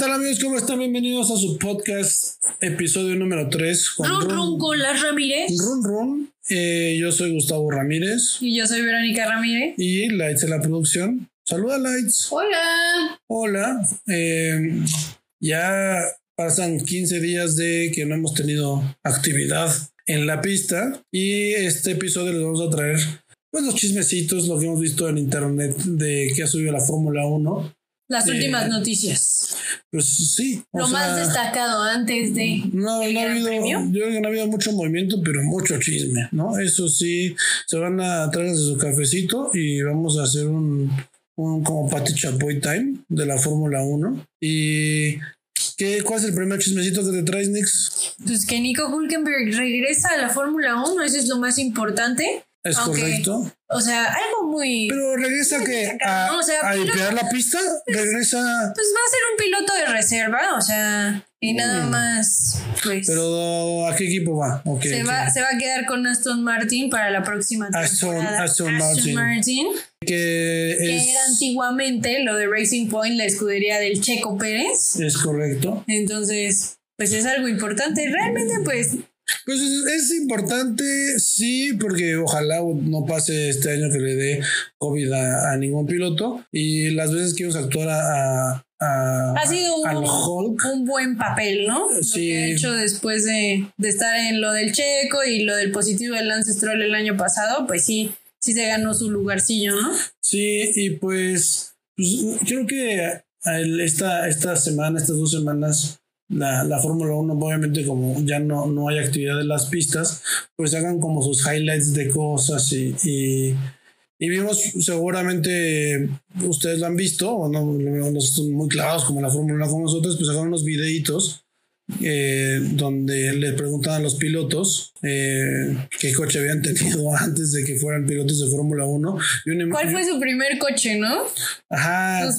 tal amigos? ¿Cómo están? Bienvenidos a su podcast, episodio número 3. Run Run con las Ramírez. Run Run. Eh, yo soy Gustavo Ramírez. Y yo soy Verónica Ramírez. Y Lights en la producción. Saluda Lights. Hola. Hola. Eh, ya pasan 15 días de que no hemos tenido actividad en la pista. Y este episodio les vamos a traer pues, los chismecitos, lo que hemos visto en internet de que ha subido la Fórmula 1 las últimas noticias. Pues sí. Lo más destacado antes de. No, no ha habido. Yo creo que no ha habido mucho movimiento, pero mucho chisme, ¿no? Eso sí, se van a traer su cafecito y vamos a hacer un, un como Patty Chapoy Time de la Fórmula 1. Y. ¿Qué, ¿Cuál es el primer chismecito que te traes, Nix? Pues que Nico Hulkenberg regresa a la Fórmula 1, eso es lo más importante. Es correcto. O sea, algo muy. Pero regresa que a, a limpiar la pista, pues, regresa. Pues va a ser un piloto de reserva, o sea, y nada mm. más. Pues, Pero ¿a qué equipo va? se, Va, se va a quedar con Aston Martin para la próxima temporada. Aston, Aston, Martin. Que, era antiguamente lo de Racing Point, la escudería del Checo Pérez. Es correcto. Entonces, pues es algo importante. Realmente, pues pues es, importante, sí, porque ojalá no pase este año que le dé COVID a, ningún piloto. Y las veces que íbamos a actuar a, ha sido un, buen papel, ¿no? Sí. Lo hecho después de, estar en lo del Checo y lo del positivo del Lance Stroll el año pasado, pues sí, sí se ganó su lugarcillo, ¿no? Sí, y pues, pues creo que esta, esta semana, estas dos semanas, la, la Fórmula 1, obviamente como ya no, no hay actividad en las pistas, pues hagan como sus highlights de cosas y, y, vimos seguramente, ustedes lo han visto, o no, no son muy claros como la Fórmula 1 como nosotros, pues hagan unos videitos eh, donde le preguntan a los pilotos eh, qué coche habían tenido antes de que fueran pilotos de Fórmula 1. ¿Cuál fue su primer coche, no? Ajá.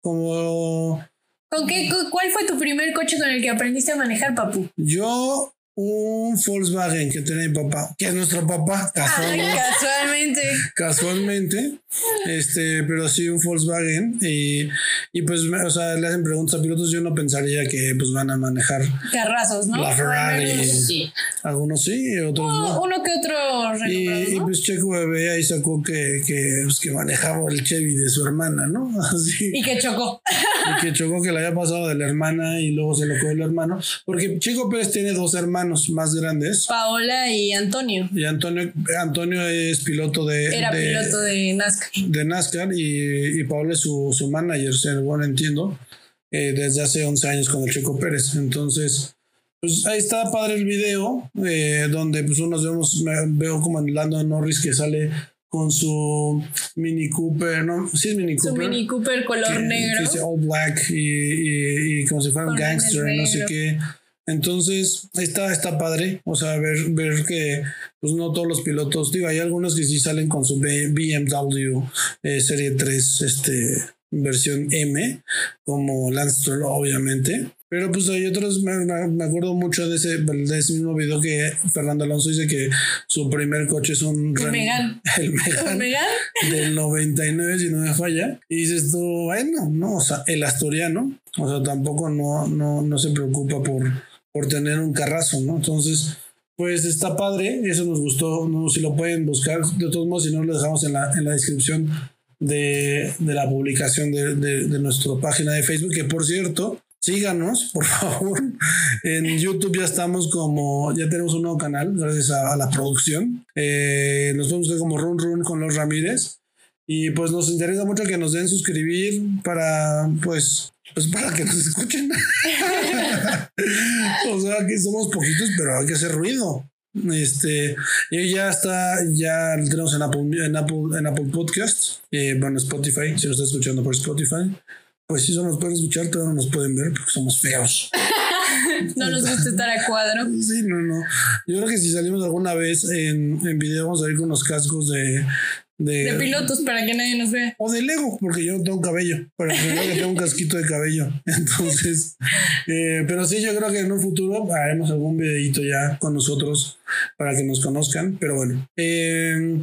Como ¿Con qué, ¿Cuál fue tu primer coche con el que aprendiste a manejar, papu? Yo un Volkswagen que tiene mi papá, que es nuestro papá, casualmente. casualmente. Este, pero sí un Volkswagen. Y, y pues, o sea, le hacen preguntas a pilotos. Yo no pensaría que pues van a manejar carrazos, ¿no? La Ferrari. Sí. Algunos sí, otros no. Uno que otro. Y, y, pues Checo Bebé ahí sacó que, que, pues, que manejaba el Chevy de su hermana, ¿no? Así. Y que chocó. Y que chocó que le había pasado de la hermana y luego se lo cogió el hermano. Porque Checo Pérez tiene dos hermanos más grandes. Paola y Antonio. Y Antonio, Antonio es piloto de... Era piloto de NASCAR. De NASCAR y, y Paola es su, su manager, según entiendo, eh, desde hace 11 años con el Chico Pérez. Entonces, pues ahí está padre el video, eh, donde pues unos vemos, veo como en Lando Norris que sale con su Mini Cooper, ¿no? Sí es Mini Cooper. Su Mini Cooper color negro. Que dice all black y, y, como si fuera un gangster, no sé qué. Entonces, está, está padre, o sea, ver, ver que pues no todos los pilotos, digo, hay algunos que sí salen con su BMW eh, Serie 3, este, versión M, como Lance Stroll, obviamente. Pero pues hay otros, me, me, acuerdo mucho de ese, de ese mismo video que Fernando Alonso dice que su primer coche es un... El Megan. El Megan. Del 99, si no me falla. Y dices tú, bueno, no, o sea, el asturiano, o sea, tampoco no, no, no se preocupa por por tener un carrazo, ¿no? Entonces, pues está padre, eso nos gustó, no, si lo pueden buscar, de todos modos, si no, lo dejamos en la, en la descripción de, de la publicación de, de, nuestra página de Facebook, que por cierto, síganos, por favor. En YouTube ya estamos como, ya tenemos un nuevo canal, gracias a, la producción. Eh, nos vamos a como Run Run con los Ramírez. Y pues nos interesa mucho que nos den suscribir para, pues, pues para que nos escuchen. o sea, que somos poquitos, pero hay que hacer ruido. Este, y ya está, ya lo tenemos en Apple, en Apple, en Apple Podcasts, eh, bueno, Spotify, si lo está escuchando por Spotify, pues sí, solo nos pueden escuchar, pero no nos pueden ver porque somos feos. no nos gusta estar a cuadro. Sí, no, no. Yo creo que si salimos alguna vez en, en video, vamos a ir con unos cascos de, de, pilotos para que nadie nos vea. O de Lego, porque yo no tengo cabello, para que que tengo un casquito de cabello. Entonces, eh, pero sí, yo creo que en un futuro haremos algún videito ya con nosotros para que nos conozcan. Pero bueno, eh,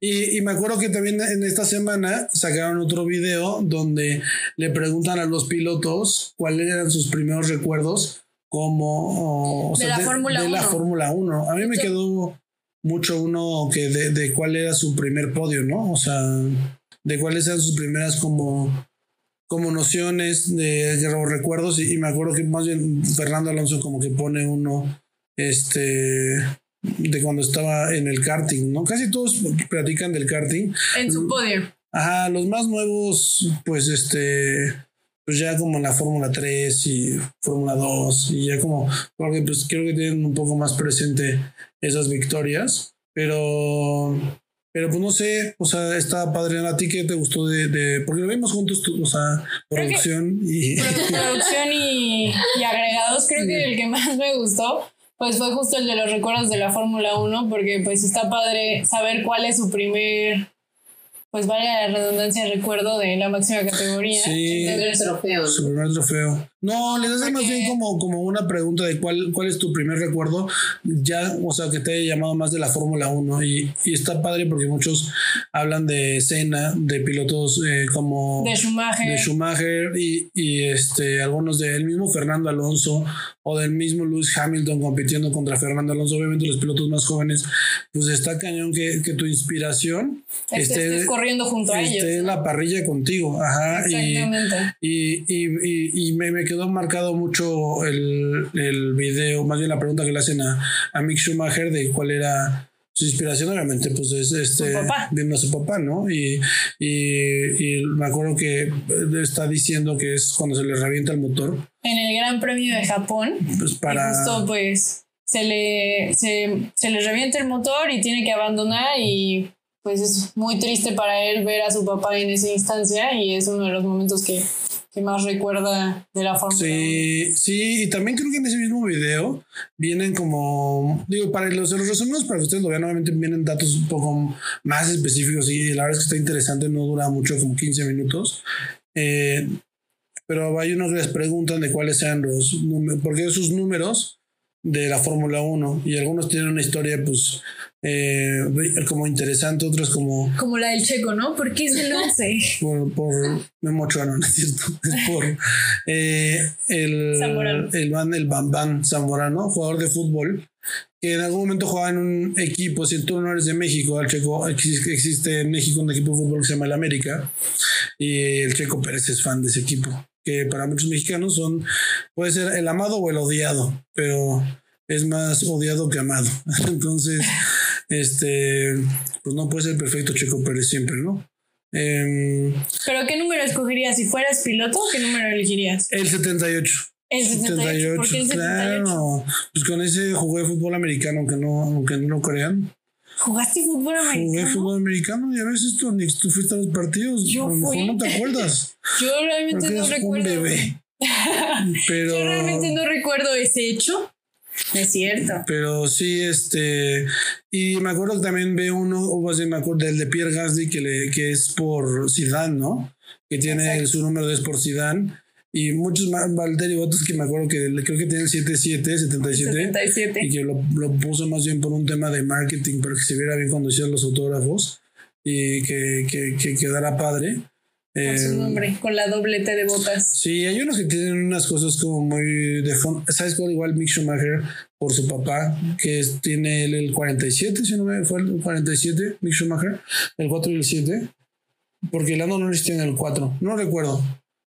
Y, y, me acuerdo que también en esta semana sacaron otro video donde le preguntan a los pilotos cuáles eran sus primeros recuerdos como de, la Fórmula 1. la Fórmula 1. A mí me quedó mucho uno que de, de, cuál era su primer podio, ¿no? O sea, de cuáles eran sus primeras como, como nociones de, de recuerdos. Y, y, me acuerdo que más bien Fernando Alonso como que pone uno, este, de cuando estaba en el karting, ¿no? Casi todos platican del karting. En su podio. Ajá, los más nuevos, pues este, pues ya como en la Fórmula 3 y Fórmula 2 y ya como, porque pues creo que tienen un poco más presente esas victorias, pero, pero pues no sé, o sea, está padre, ¿a ti qué te gustó de, de porque lo vimos juntos, o sea, producción y... Producción y, y agregados, creo que el que más me gustó pues fue justo el de los recuerdos de la Fórmula 1, porque pues está padre saber cuál es su primer pues vaya la redundancia, recuerdo de la máxima categoría. Sí. Su primer trofeo. Su primer trofeo. No, les hace más bien como, como una pregunta de cuál, cuál es tu primer recuerdo, ya, o sea, que te haya llamado más de la Fórmula 1. Y, y, está padre porque muchos hablan de Senna, de pilotos eh, como... De Schumacher. De Schumacher y, y este, algunos del mismo Fernando Alonso o del mismo Lewis Hamilton compitiendo contra Fernando Alonso. Obviamente los pilotos más jóvenes, pues está cañón que, que tu inspiración esté, estés corriendo junto a ellos. Esté en la parrilla contigo. Ajá. Exactamente. Y, y, y, y me, me quedó marcado mucho el, el, video, más bien la pregunta que le hacen a, a Mick Schumacher de cuál era su inspiración, obviamente, pues es este, viendo a su papá, ¿no? Y, y, y, me acuerdo que está diciendo que es cuando se le revienta el motor. En el Gran Premio de Japón. Pues para. justo, pues, se le, se, se le revienta el motor y tiene que abandonar y pues es muy triste para él ver a su papá en esa instancia y es uno de los momentos que que más recuerda de la Fórmula Sí, sí, y también creo que en ese mismo video vienen como, digo, para los, los para que ustedes lo vean, nuevamente vienen datos un poco más específicos y la verdad es que está interesante, no dura mucho, como 15 minutos. Eh, pero hay unos que les preguntan de cuáles sean los números, porque sus números de la Fórmula 1 y algunos tienen una historia pues eh, como interesante, otros como... Como la del Checo, ¿no? ¿Por qué se lo hace? Por, por Memo no es cierto. Es por eh, el, Zamorano. el, el, el Bambán Zamorano, jugador de fútbol, que en algún momento jugaba en un equipo, si tú no eres de México, el Checo, existe en México un equipo de fútbol que se llama el América, y el Checo Pérez es fan de ese equipo, que para muchos mexicanos son, puede ser el amado o el odiado, pero es más odiado que amado. Entonces, este, pues no puede ser perfecto Checo Pérez siempre, ¿no? Eh, ¿Pero qué número escogerías? Si fueras piloto, ¿qué número elegirías? El 78. El 78. ¿Por qué el 78? Claro. Pues con ese jugué fútbol americano, aunque no, aunque no lo crean. ¿Jugaste fútbol americano? Jugué fútbol americano y a veces tú, tú fuiste a los partidos. Yo a lo mejor fui. no te acuerdas. Yo realmente no recuerdo. un bebé. Pero, Yo realmente no recuerdo ese hecho. Es cierto. pero sí, este. Y me acuerdo que también ve uno, o más bien me acuerdo del de Pierre Gasly, que, le, que es por Zidane, ¿no? Que tiene Exacto. su número es por Zidane. Y muchos más, Valtteri Bottas que me acuerdo que creo que tiene el 77, 77. 77. y que lo, lo puso más bien por un tema de marketing para que se viera bien cuando hicieron los autógrafos y que, que, que quedara padre. Con su Eh, nombre, con la doble T de botas. Sí, hay unos que tienen unas cosas como muy de fondo. ¿Sabes cuál? Igual Mick Schumacher por su papá, que es- tiene el, el 47, si no me fue el 47, Mick Schumacher, el 4 y el 7. Porque Lando Norris tiene el 4, no recuerdo.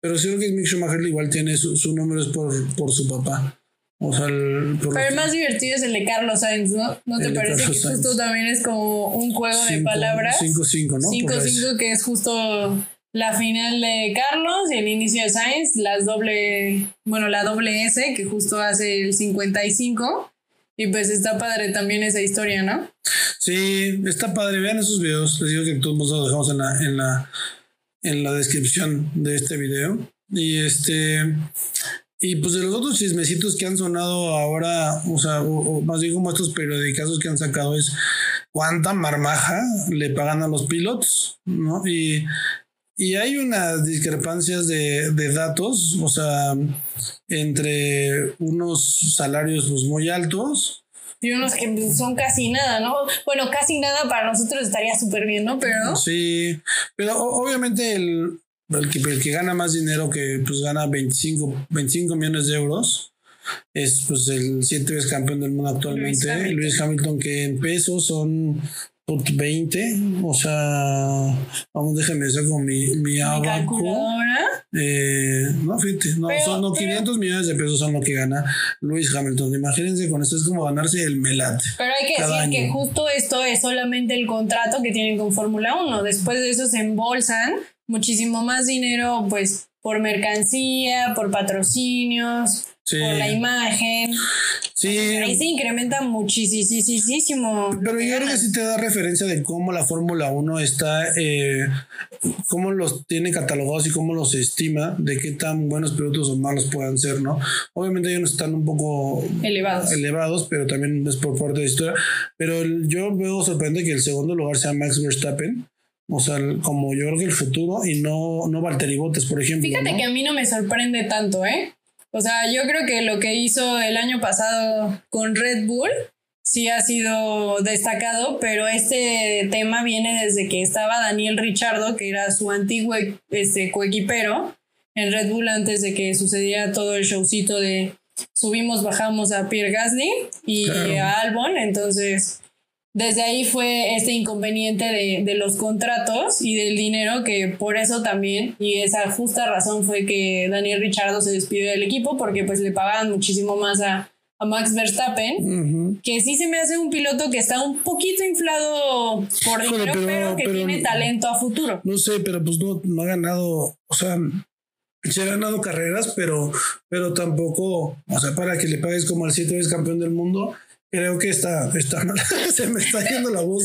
Pero sí creo que Mick Schumacher igual tiene su, su número es por, por su papá. O sea, el, Pero el más divertido es el de Carlos Sainz, ¿no? ¿No te parece Carlos que Sainz. justo también es como un juego de palabras? 5-5, ¿no? Por ahí. 5-5 que es justo la final de Carlos y el inicio de Sainz, las doble, bueno, la doble S que justo hace el 55 y pues está padre también esa historia, ¿no? Sí, está padre. Vean esos videos. Les digo que todos los dejamos en la, en la, en la descripción de este video. Y este. Y pues de los otros chismecitos que han sonado ahora, o sea, o, o más bien como estos periodicazos que han sacado es cuánta marmaja le pagan a los pilotos, ¿no? Y, y hay unas discrepancias de, de datos, o sea, entre unos salarios pues, muy altos y unos que son casi nada, ¿no? Bueno, casi nada para nosotros estaría súper bien, ¿no? Pero... Sí, pero obviamente el, el, que, el que gana más dinero, que pues gana 25, 25 millones de euros, es pues el siete veces campeón del mundo actualmente, Luis Hamilton, que en pesos son 20, o sea, vamos, déjeme hacer con mi, mi abaco. Eh, no, fíjate, no, son no, 500 millones de pesos son lo que gana Luis Hamilton. Imagínense con esto es como ganarse el melate. Pero hay que decir que justo esto es solamente el contrato que tienen con Fórmula 1. Después de eso se embolsan muchísimo más dinero, pues, por mercancía, por patrocinios, por la imagen. Sí. Ahí se incrementa muchísimo. Pero yo creo que sí te da referencia de cómo la Fórmula 1 está, eh, cómo los tiene catalogados y cómo los estima, de qué tan buenos pilotos o malos puedan ser, ¿no? Obviamente ellos están un poco elevados, elevados pero también es por parte de historia. Pero yo veo sorprendente que el segundo lugar sea Max Verstappen. O sea, como yo creo que el futuro y no, no Valtteri Bottas, por ejemplo. Fíjate que a mí no me sorprende tanto, ¿eh? O sea, yo creo que lo que hizo el año pasado con Red Bull sí ha sido destacado, pero este tema viene desde que estaba Daniel Richardo, que era su antiguo este, coequipero en Red Bull antes de que sucediera todo el showcito de subimos, bajamos a Pierre Gasly y a Albon, entonces desde ahí fue este inconveniente de, los contratos y del dinero que por eso también y esa justa razón fue que Daniel Richardo se despidió del equipo porque pues le pagaban muchísimo más a, Max Verstappen, que sí se me hace un piloto que está un poquito inflado por dinero, pero, que tiene talento a futuro. No sé, pero pues no, no ha ganado, o sea, se ha ganado carreras, pero, pero tampoco, o sea, para que le pagues como al siete veces campeón del mundo, Creo que está, está se me está yendo la voz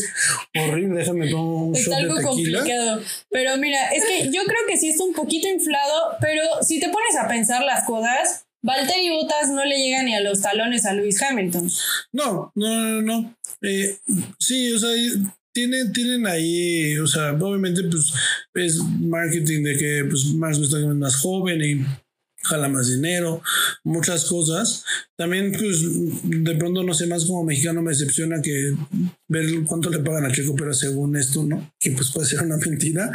horrible. Déjame tomar un Está algo complicado. Pero mira, es que yo creo que sí está un poquito inflado, pero si te pones a pensar las cosas, Valtteri Bottas no le llega ni a los talones a Lewis Hamilton. No, no, no, no. Eh, sí, o sea, tienen, tienen ahí, o sea, obviamente, pues es marketing de que pues más está más joven y jala más dinero, muchas cosas. También, pues, de pronto, no sé, más como mexicano me decepciona que ver cuánto le pagan a Checo, pero según esto, ¿no? Que pues puede ser una mentira.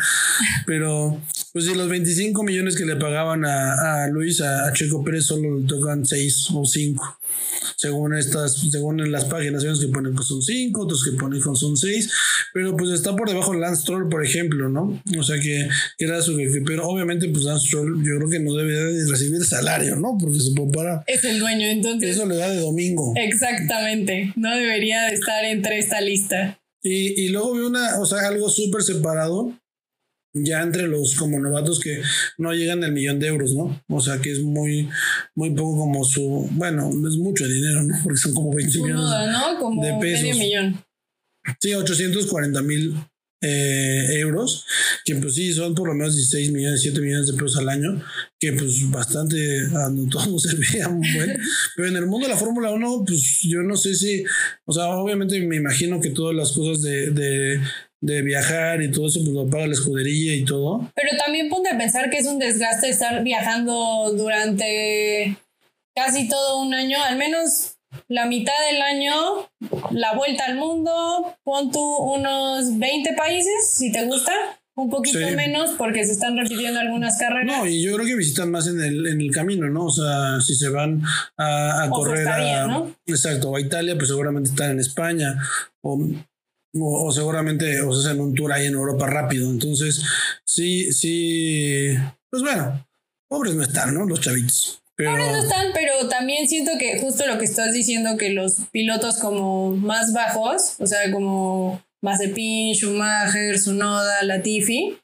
Pero, pues, si los 25 millones que le pagaban a, Luis, a, a, Checo Pérez, solo le tocan 6 o 5 según estas, según las páginas, hay unos que ponen que son 5, otros que ponen que son 6, pero pues está por debajo Lance Troll, por ejemplo, ¿no? O sea que, era su jefe, pero obviamente pues Lance Troll yo creo que no debe de recibir salario, ¿no? Porque su papá es el dueño, entonces. Eso le da de domingo. Exactamente, no debería de estar entre esta lista. Y, y luego vi una, o sea, algo súper separado ya entre los como novatos que no llegan al millón de euros, ¿no? O sea que es muy, muy poco como su, bueno, no es mucho dinero, ¿no? Porque son como 20 millones ¿no? como de pesos. Medio millón. Sí, 840 mil eh, euros, que pues sí, son por lo menos 16 millones, 7 millones de pesos al año, que pues bastante a todos servía muy buen. Pero en el mundo de la Fórmula 1, pues yo no sé si, o sea, obviamente me imagino que todas las cosas de de viajar y todo eso, pues lo paga la escudería y todo. Pero también ponte a pensar que es un desgaste estar viajando durante casi todo un año, al menos la mitad del año, la vuelta al mundo, pon tú unos 20 países, si te gusta. Un poquito menos porque se están repitiendo algunas carreras. No, y yo creo que visitan más en el, en el camino, ¿no? O sea, si se van a, a correr a, ¿no? exacto, a Italia, pues seguramente están en España. O o, seguramente o se hacen un tour ahí en Europa rápido. Entonces, sí, sí, pues bueno, pobres no están, ¿no? Los chavitos. Pobres no están, pero también siento que justo lo que estás diciendo, que los pilotos como más bajos, o sea, como Mazepin, Schumacher, Sunoda, Latifi,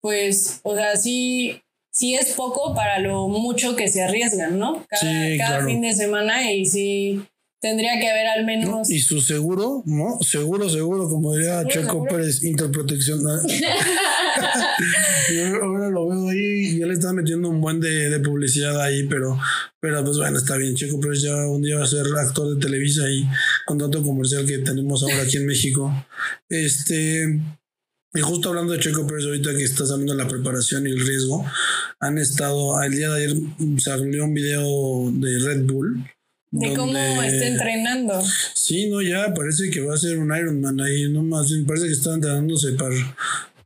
pues, o sea, sí, sí es poco para lo mucho que se arriesgan, ¿no? Cada, fin de semana y sí Tendría que haber al menos. Y su seguro, ¿no? Seguro, seguro, como diría Checo Pérez, Interprotección. Yo ahora lo veo ahí y ya le está metiendo un buen de, de, publicidad ahí, pero, pero pues bueno, está bien. Checo Pérez ya un día va a ser actor de Televisa y contrato comercial que tenemos ahora aquí en México. Este. Y justo hablando de Checo Pérez, ahorita que está saliendo la preparación y el riesgo, han estado, el día de ayer salió un video de Red Bull De cómo está entrenando. Sí, no, ya parece que va a ser un Ironman ahí, no más, parece que está entrenándose para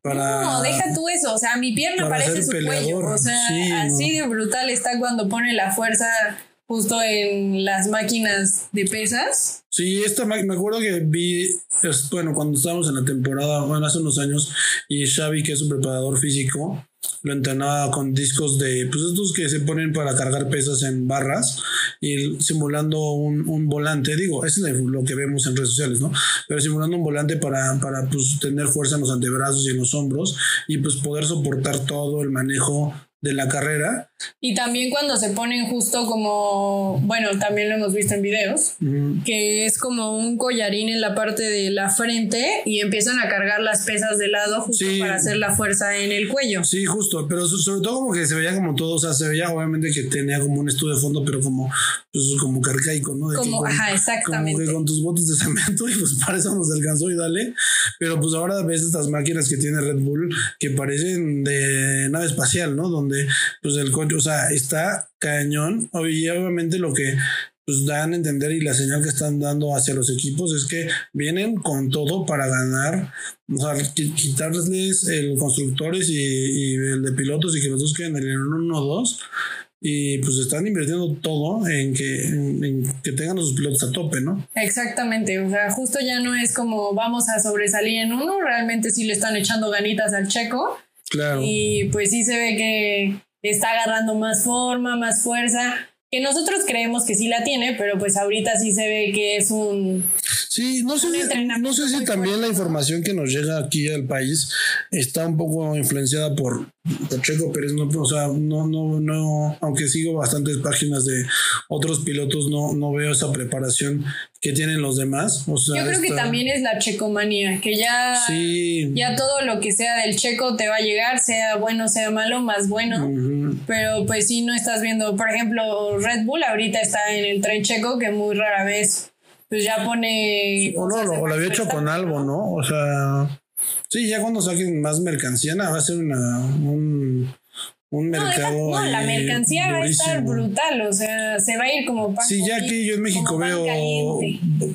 para, no, deja tú eso. O sea, mi pierna parece su cuello. O sea, así de brutal está cuando pone la fuerza justo en las máquinas de pesas. Sí, esta me acuerdo que vi, bueno, cuando estábamos en la temporada, bueno, hace unos años, y Xavi, que es un preparador físico, lo entrenaba con discos de, pues estos que se ponen para cargar pesas en barras y simulando un, un volante, digo, eso es lo que vemos en redes sociales, ¿no? Pero simulando un volante para, para pues, tener fuerza en los antebrazos y en los hombros y pues poder soportar todo el manejo de la carrera. Y también cuando se ponen justo como, bueno, también lo hemos visto en videos, que es como un collarín en la parte de la frente y empiezan a cargar las pesas de lado justo para hacer la fuerza en el cuello. Sí, justo, pero sobre todo como que se veía como todo, o sea, se veía obviamente que tenía como un estudio de fondo, pero como, pues, como carcaico, ¿no? como, ajá, exactamente. Como que con tus botes de cemento y pues para eso nos alcanzó y dale, pero pues ahora ves estas máquinas que tiene Red Bull que parecen de nave espacial, ¿no? Donde pues el coche, o sea, está cañón. Y obviamente lo que pues dan a entender y la señal que están dando hacia los equipos es que vienen con todo para ganar, o sea, quitarles el constructores y, el de pilotos y que los dos queden en el 1-2 y pues están invirtiendo todo en que, en, que tengan los pilotos a tope, ¿no? Exactamente, o sea, justo ya no es como vamos a sobresalir en uno, realmente sí le están echando ganitas al checo y pues sí se ve que está agarrando más forma, más fuerza, que nosotros creemos que sí la tiene, pero pues ahorita sí se ve que es un... Sí, no sé, no sé si también la información que nos llega aquí al país está un poco influenciada por, Checo Pérez, no, o sea, no, no, no, aunque sigo bastantes páginas de otros pilotos, no, no veo esa preparación que tienen los demás. O sea, Yo creo que también es la checomanía, que ya, ya todo lo que sea del checo te va a llegar, sea bueno, sea malo, más bueno. Pero pues sí, no estás viendo, por ejemplo, Red Bull ahorita está en el tren checo, que muy rara vez pues ya pone... o no, lo había hecho con algo, ¿no? O sea... Sí, ya cuando saquen más mercancía, va a ser una, un, un mercado. No, la mercancía va a estar brutal, o sea, se va a ir como pan Sí, ya que yo en México veo,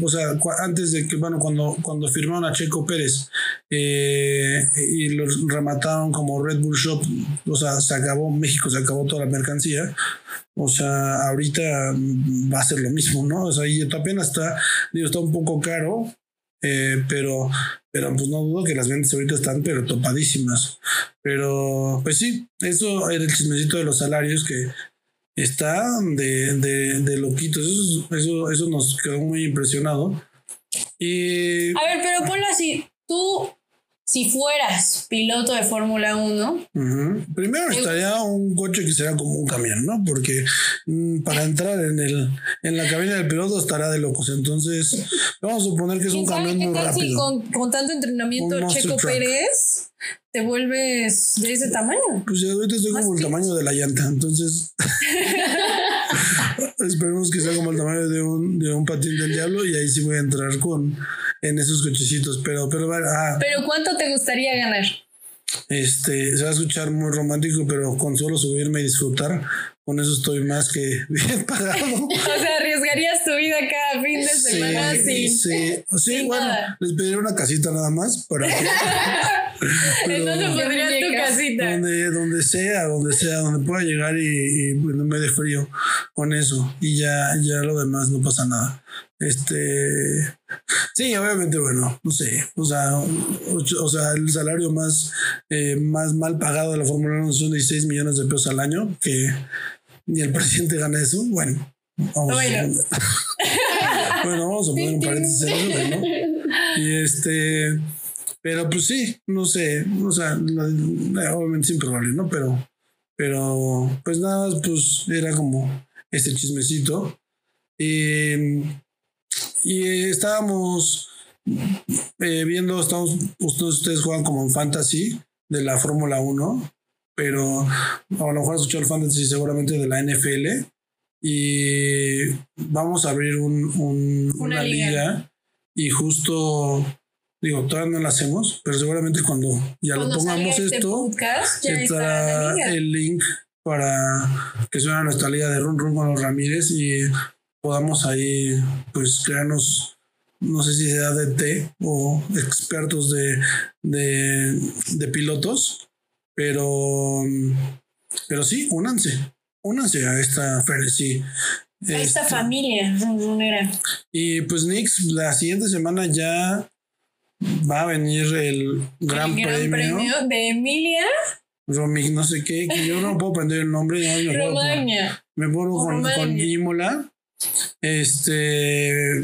o sea, antes de que, bueno, cuando, cuando firmaron a Checo Pérez eh, y los remataron como Red Bull Shop, o sea, se acabó, México se acabó toda la mercancía. O sea, ahorita va a ser lo mismo, ¿no? O sea, y apenas está, digo, está un poco caro, eh, pero, pero pues no dudo que las ventas ahorita están pero topadísimas. Pero pues sí, eso era el chismecito de los salarios que está de, de, de loquitos. Eso, eso, eso nos quedó muy impresionado. Y... A ver, pero ponlo así. Tú si fueras piloto de Fórmula 1. Primero estaría un coche que sea como un camión, ¿no? Porque mm, para entrar en el en la cabina del piloto estará de locos. Entonces, vamos a suponer que es un camión muy rápido. Si con, tanto entrenamiento Checo Pérez te vuelves de ese tamaño. Pues ya ahorita estoy como el tamaño de la llanta, entonces esperemos que sea como el tamaño de un, de un patín del diablo y ahí sí voy a entrar con en esos cochecitos, pero, pero, ah, pero ¿cuánto te gustaría ganar? Este, se va a escuchar muy romántico, pero con solo subirme y disfrutar, con eso estoy más que bien pagado. o sea, arriesgarías tu vida cada fin de semana sí, Sí, sí bueno, les pediría una casita nada más para que... Entonces pondrías tu casita. Donde, donde sea, donde sea, donde pueda llegar y, y no me dé frío con eso. Y ya, ya lo demás no pasa nada. Este, sí, obviamente, bueno, no sé, o sea, o, sea el salario más, eh, más mal pagado de la Fórmula 1 son 16 millones de pesos al año, que ni el presidente gana eso. Bueno, vamos, bueno. A, bueno, vamos a poner un paréntesis ¿no? Y este, pero pues sí, no sé, o sea, obviamente es improbable, ¿no? Pero, pero, pues nada, pues era como este chismecito. Y estábamos eh, viendo, estamos, ustedes juegan como en fantasy de la Fórmula 1, pero a lo mejor has escuchado el fantasy seguramente de la NFL. Y vamos a abrir un, una, liga. y justo digo, todavía no la hacemos, pero seguramente cuando ya lo pongamos este esto, estará el link para que suene a nuestra liga de Run Run con los Ramírez y podamos ahí pues crearnos, no sé si sea de té o expertos de, de, de pilotos, pero, pero sí, únanse, únanse a esta feria, sí. A esta este, familia. Y pues Nix, la siguiente semana ya va a venir el Gran, el gran premio. de Emilia. Romy, no sé qué, que yo no puedo aprender el nombre. No, me, Romagna. me pongo con, con Imola. Este,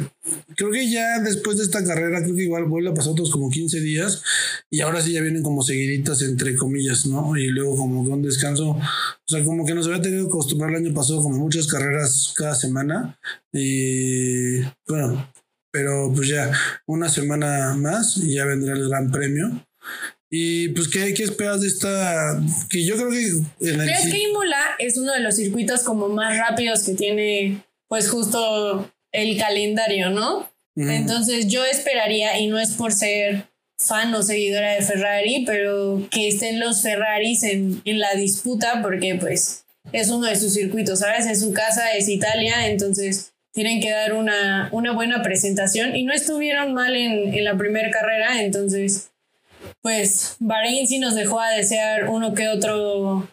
creo que ya después de esta carrera, creo que igual vuelve a pasar otros como 15 días y ahora sí ya vienen como seguiditas, entre comillas, ¿no? Y luego como que un descanso, o sea, como que nos había tenido que acostumbrar el año pasado como muchas carreras cada semana y bueno, pero pues ya una semana más y ya vendrá el gran premio. Y pues, ¿qué, qué esperas de esta? Que yo creo que... En el... que Imola es uno de los circuitos como más rápidos que tiene pues justo el calendario, ¿no? Entonces yo esperaría, y no es por ser fan o seguidora de Ferrari, pero que estén los Ferraris en, en la disputa porque pues es uno de sus circuitos, ¿sabes? Es su casa, es Italia, entonces tienen que dar una, una buena presentación y no estuvieron mal en, en la primera carrera, entonces pues Bahrein sí nos dejó a desear uno que otro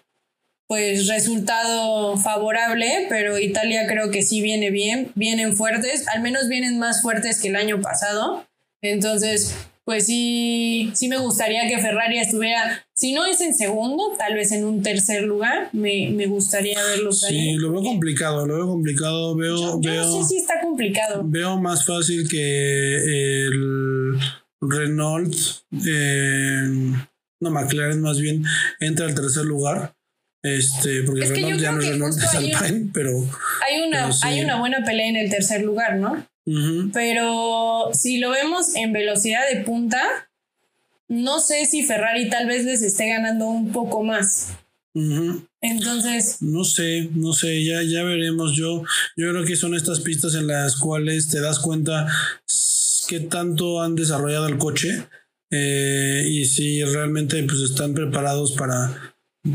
pues resultado favorable, pero Italia creo que sí viene bien, vienen fuertes, al menos vienen más fuertes que el año pasado. Entonces, pues sí, sí me gustaría que Ferrari estuviera, si no es en segundo, tal vez en un tercer lugar, me, gustaría verlo. Sí, lo veo complicado, lo veo complicado, veo... veo no sé si está complicado. Veo más fácil que el Renault, eh, no, McLaren más bien, entra al tercer lugar este, porque Renault ya no es Renault, es Alpine, pero. Hay una, hay una buena pelea en el tercer lugar, ¿no? Pero si lo vemos en velocidad de punta, no sé si Ferrari tal vez les esté ganando un poco más. Entonces. No sé, no sé, ya, ya veremos. Yo, yo creo que son estas pistas en las cuales te das cuenta qué tanto han desarrollado el coche eh, y si realmente pues, están preparados para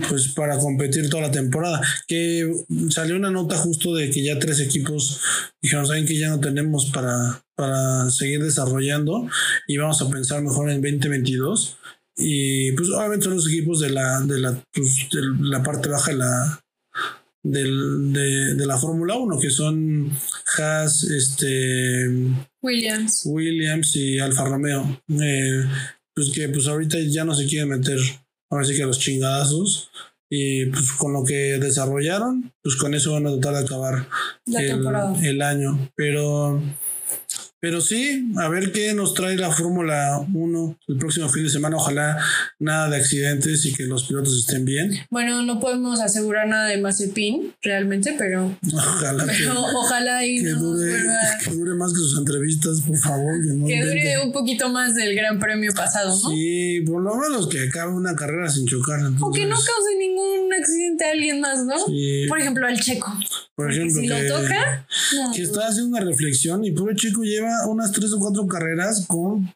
pues para competir toda la temporada. Que salió una nota justo de que ya tres equipos dijeron, saben que ya no tenemos para, para seguir desarrollando y vamos a pensar mejor en 2022. Y pues obviamente son los equipos de la, de la, pues, de la parte baja de la, de, de, la Fórmula 1, que son Haas, este, Williams. Williams y Alfa Romeo. Eh, pues que pues ahorita ya no se quieren meter ahora sí que los chingadazos. Y pues con lo que desarrollaron, pues con eso van a tratar de acabar el, el, año. Pero pero sí, a ver qué nos trae la Fórmula 1 el próximo fin de semana. Ojalá nada de accidentes y que los pilotos estén bien. Bueno, no podemos asegurar nada de Mazepin realmente, pero ojalá, que, ojalá y que, dure, que dure más que sus entrevistas, por favor. Que, dure un poquito más del Gran Premio pasado, ¿no? Sí, por lo menos que acabe una carrera sin chocar. O que no cause ningún accidente a alguien más, ¿no? Por ejemplo, al Checo. Por ejemplo, si que, lo toca, que está haciendo una reflexión y pobre Checo lleva unas tres o cuatro carreras con,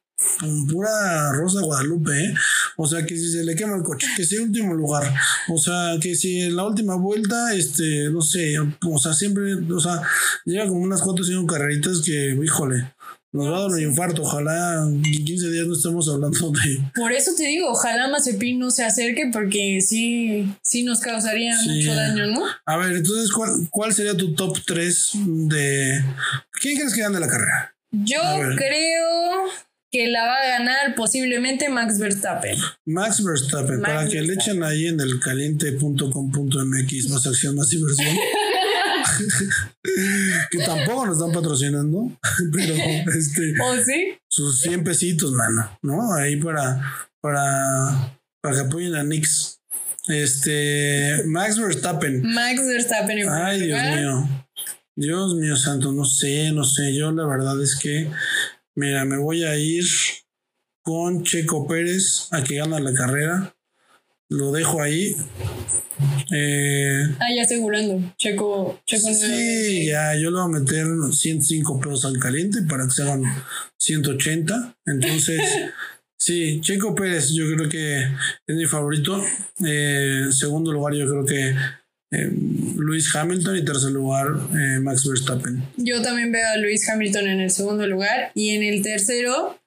pura Rosa Guadalupe, ¿eh? O sea, que si se le quema el coche, que sea último lugar. O sea, que si en la última vuelta, este, no sé, o sea, siempre, o sea, lleva como unas cuatro o cinco carreritas que, híjole, nos va a dar un infarto. Ojalá en 15 días no estemos hablando de. Por eso te digo, ojalá Mazepin no se acerque porque sí, sí nos causaría mucho daño, ¿no? A ver, entonces, ¿cuál, ¿cuál sería tu top 3 de. ¿Quién crees que gane la carrera? Yo creo que la va a ganar posiblemente Max Verstappen. Max Verstappen, para que le echen ahí en el caliente.com.mx más acción, más diversión. que tampoco nos están patrocinando, pero este. ¿Oh, sí? Sus 100 pesitos, mano, ¿no? Ahí para, para, para que apoyen a Nix. Este. Max Verstappen. Max Verstappen. Ay, Dios mío. Dios mío santo, no sé, no sé. Yo la verdad es que, mira, me voy a ir con Checo Pérez a que gana la carrera. Lo dejo ahí. Eh, ah, ya asegurando. Checo, Checo Sí, ya, yo le voy a meter 105 pesos al caliente para que se hagan 180. Entonces, sí, Checo Pérez, yo creo que es mi favorito. Eh, en segundo lugar, yo creo que eh, Luis Hamilton y tercer lugar eh, Max Verstappen. Yo también veo a Luis Hamilton en el segundo lugar y en el tercero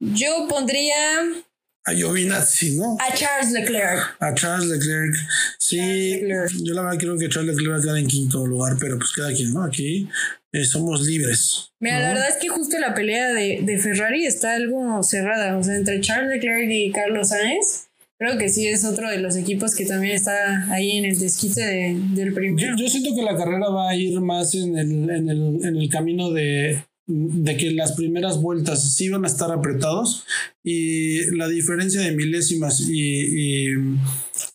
yo pondría a Giovinazzi, ¿no? A Charles Leclerc. A Charles Leclerc. Sí, yo la verdad creo que Charles Leclerc va a quedar en quinto lugar, pero pues queda aquí, ¿no? Aquí eh, somos libres. Mira, la verdad es que justo la pelea de, de, Ferrari está algo cerrada. O sea, entre Charles Leclerc y Carlos Sainz, creo que sí es otro de los equipos que también está ahí en el desquite del primero. Yo, siento que la carrera va a ir más en el, en el, en el camino de de que las primeras vueltas sí van a estar apretados y la diferencia de milésimas y,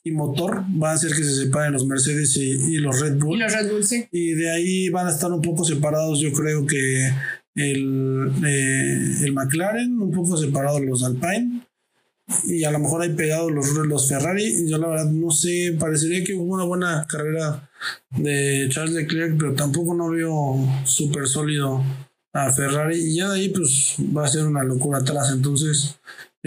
y, motor va a hacer que se separen los Mercedes y, los Red Bull. Y los Red Bull, sí. Y de ahí van a estar un poco separados, yo creo que el, eh, el McLaren, un poco separados los Alpine. Y a lo mejor hay pegados los, los Ferrari. Yo la verdad no sé, parecería que hubo una buena carrera de Charles Leclerc, pero tampoco no veo súper sólido a Ferrari. Y ya de ahí pues va a ser una locura atrás entonces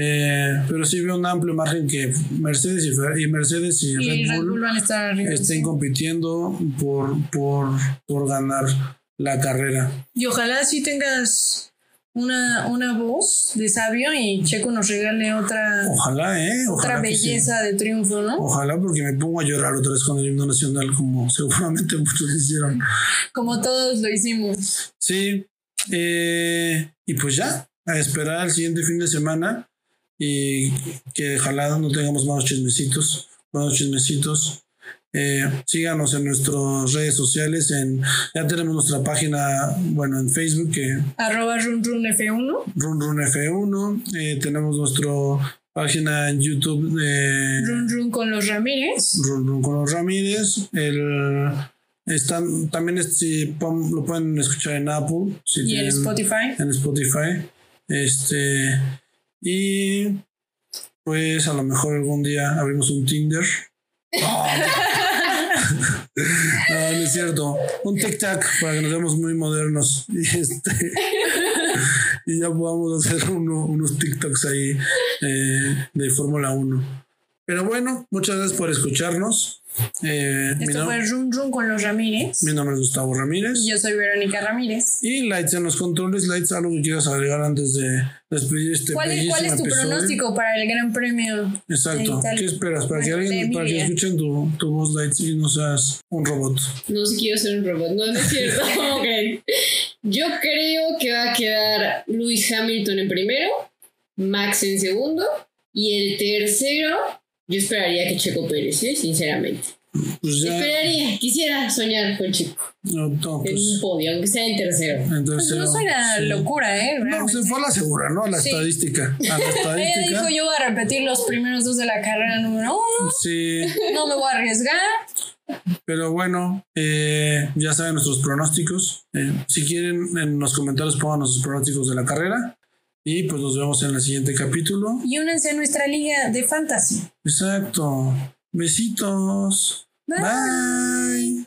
eh, pero sí veo un amplio margen que Mercedes y, Mercedes y, Red, Bull, estén compitiendo por, por, por ganar la carrera. Y ojalá sí tengas una, una voz de sabio y Checo nos regale otra ojalá eh otra belleza de triunfo no ojalá porque me pongo a llorar otra vez con el himno nacional como seguramente muchos hicieron. Como todos lo hicimos. Sí eh, y pues ya, a esperar al siguiente fin de semana y que ojalá no tengamos más chismecitos, más chismecitos. Eh, síganos en nuestras redes sociales. En, ya tenemos nuestra página, bueno, en Facebook. Que, Arroba RunRunF1. RunRunF1. Eh, tenemos nuestra página en YouTube de Run con los Ramírez. Run con los Ramírez. El están, también si lo pueden escuchar en Apple. y en Spotify. En Spotify. Este. Y pues a lo mejor algún día abrimos un Tinder. no, es cierto. Un tic-tac para que nos veamos muy modernos. Y este. y ya podamos hacer unos TikToks ahí eh, de Fórmula 1. Pero bueno, muchas gracias por escucharnos. Eh, Esto fue Rum Rum con los Ramírez. Mi nombre es Gustavo Ramírez. Y yo soy Verónica Ramírez. Y Lights en los controles. Lights, algo que quieras agregar antes de despedir este ¿Cuál, ¿cuál es tu pronóstico para el Gran Premio? Exacto. ¿Qué esperas? Para que alguien, para que escuchen tu, tu, voz, Lights, y no seas un robot. No sé, quiero ser un robot. No, no es cierto. Yo creo que va a quedar Luis Hamilton en primero, Max en segundo, y el tercero yo esperaría que Checo Pérez, ¿eh? sinceramente. Pues esperaría, quisiera soñar con Checo. No, no, pues, en un podio, aunque sea en tercero. En tercero pues no suena locura, ¿eh? No, se fue a la segura, ¿no? A la estadística. A la estadística. Ella dijo: Yo voy a repetir los primeros dos de la carrera número uno. Sí. No me voy a arriesgar. Pero bueno, eh, ya saben nuestros pronósticos. Eh, si quieren, en los comentarios pongan nuestros pronósticos de la carrera. Y pues nos vemos en el siguiente capítulo. Y únense a nuestra liga de fantasy. Exacto. Besitos. Bye.